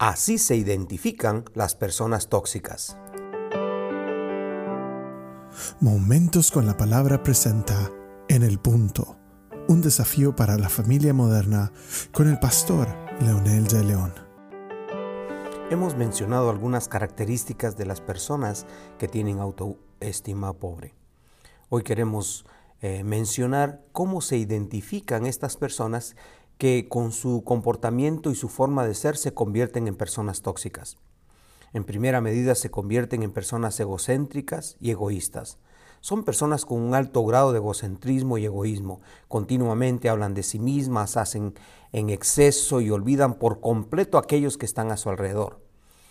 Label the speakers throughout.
Speaker 1: Así se identifican las personas tóxicas.
Speaker 2: Momentos con la palabra presenta En el punto, un desafío para la familia moderna con el pastor Leonel de León.
Speaker 1: Hemos mencionado algunas características de las personas que tienen autoestima pobre. Hoy queremos eh, mencionar cómo se identifican estas personas que con su comportamiento y su forma de ser se convierten en personas tóxicas. En primera medida se convierten en personas egocéntricas y egoístas. Son personas con un alto grado de egocentrismo y egoísmo. Continuamente hablan de sí mismas, hacen en exceso y olvidan por completo a aquellos que están a su alrededor.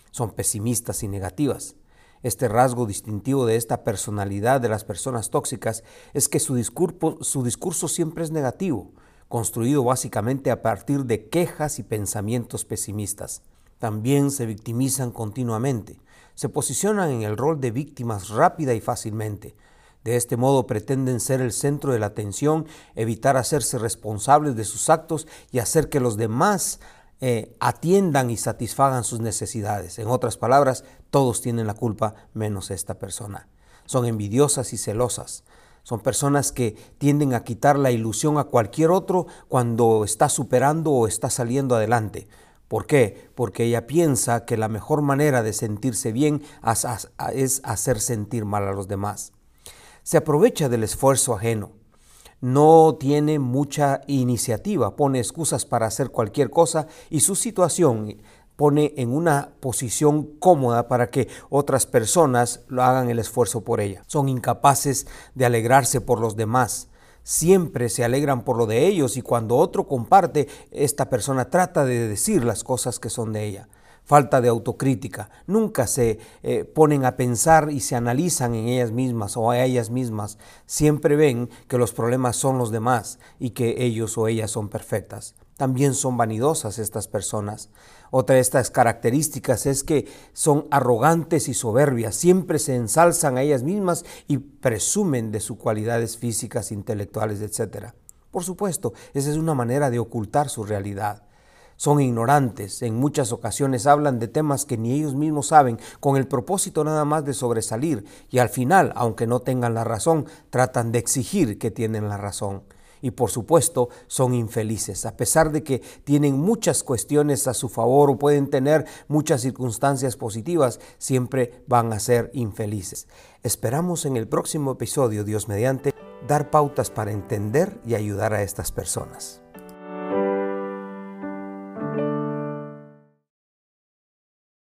Speaker 1: Son pesimistas y negativas. Este rasgo distintivo de esta personalidad de las personas tóxicas es que su discurso, su discurso siempre es negativo construido básicamente a partir de quejas y pensamientos pesimistas. También se victimizan continuamente, se posicionan en el rol de víctimas rápida y fácilmente. De este modo pretenden ser el centro de la atención, evitar hacerse responsables de sus actos y hacer que los demás eh, atiendan y satisfagan sus necesidades. En otras palabras, todos tienen la culpa menos esta persona. Son envidiosas y celosas, son personas que tienden a quitar la ilusión a cualquier otro cuando está superando o está saliendo adelante. ¿Por qué? Porque ella piensa que la mejor manera de sentirse bien es hacer sentir mal a los demás. Se aprovecha del esfuerzo ajeno. No tiene mucha iniciativa, pone excusas para hacer cualquier cosa y su situación pone en una posición cómoda para que otras personas lo hagan el esfuerzo por ella. Son incapaces de alegrarse por los demás. Siempre se alegran por lo de ellos y cuando otro comparte, esta persona trata de decir las cosas que son de ella falta de autocrítica. Nunca se eh, ponen a pensar y se analizan en ellas mismas o a ellas mismas. Siempre ven que los problemas son los demás y que ellos o ellas son perfectas. También son vanidosas estas personas. Otra de estas características es que son arrogantes y soberbias. Siempre se ensalzan a ellas mismas y presumen de sus cualidades físicas, intelectuales, etc. Por supuesto, esa es una manera de ocultar su realidad son ignorantes, en muchas ocasiones hablan de temas que ni ellos mismos saben, con el propósito nada más de sobresalir, y al final, aunque no tengan la razón, tratan de exigir que tienen la razón. Y por supuesto son infelices, a pesar de que tienen muchas cuestiones a su favor o pueden tener muchas circunstancias positivas, siempre van a ser infelices. Esperamos en el próximo episodio, Dios mediante, dar pautas para entender y ayudar a estas personas.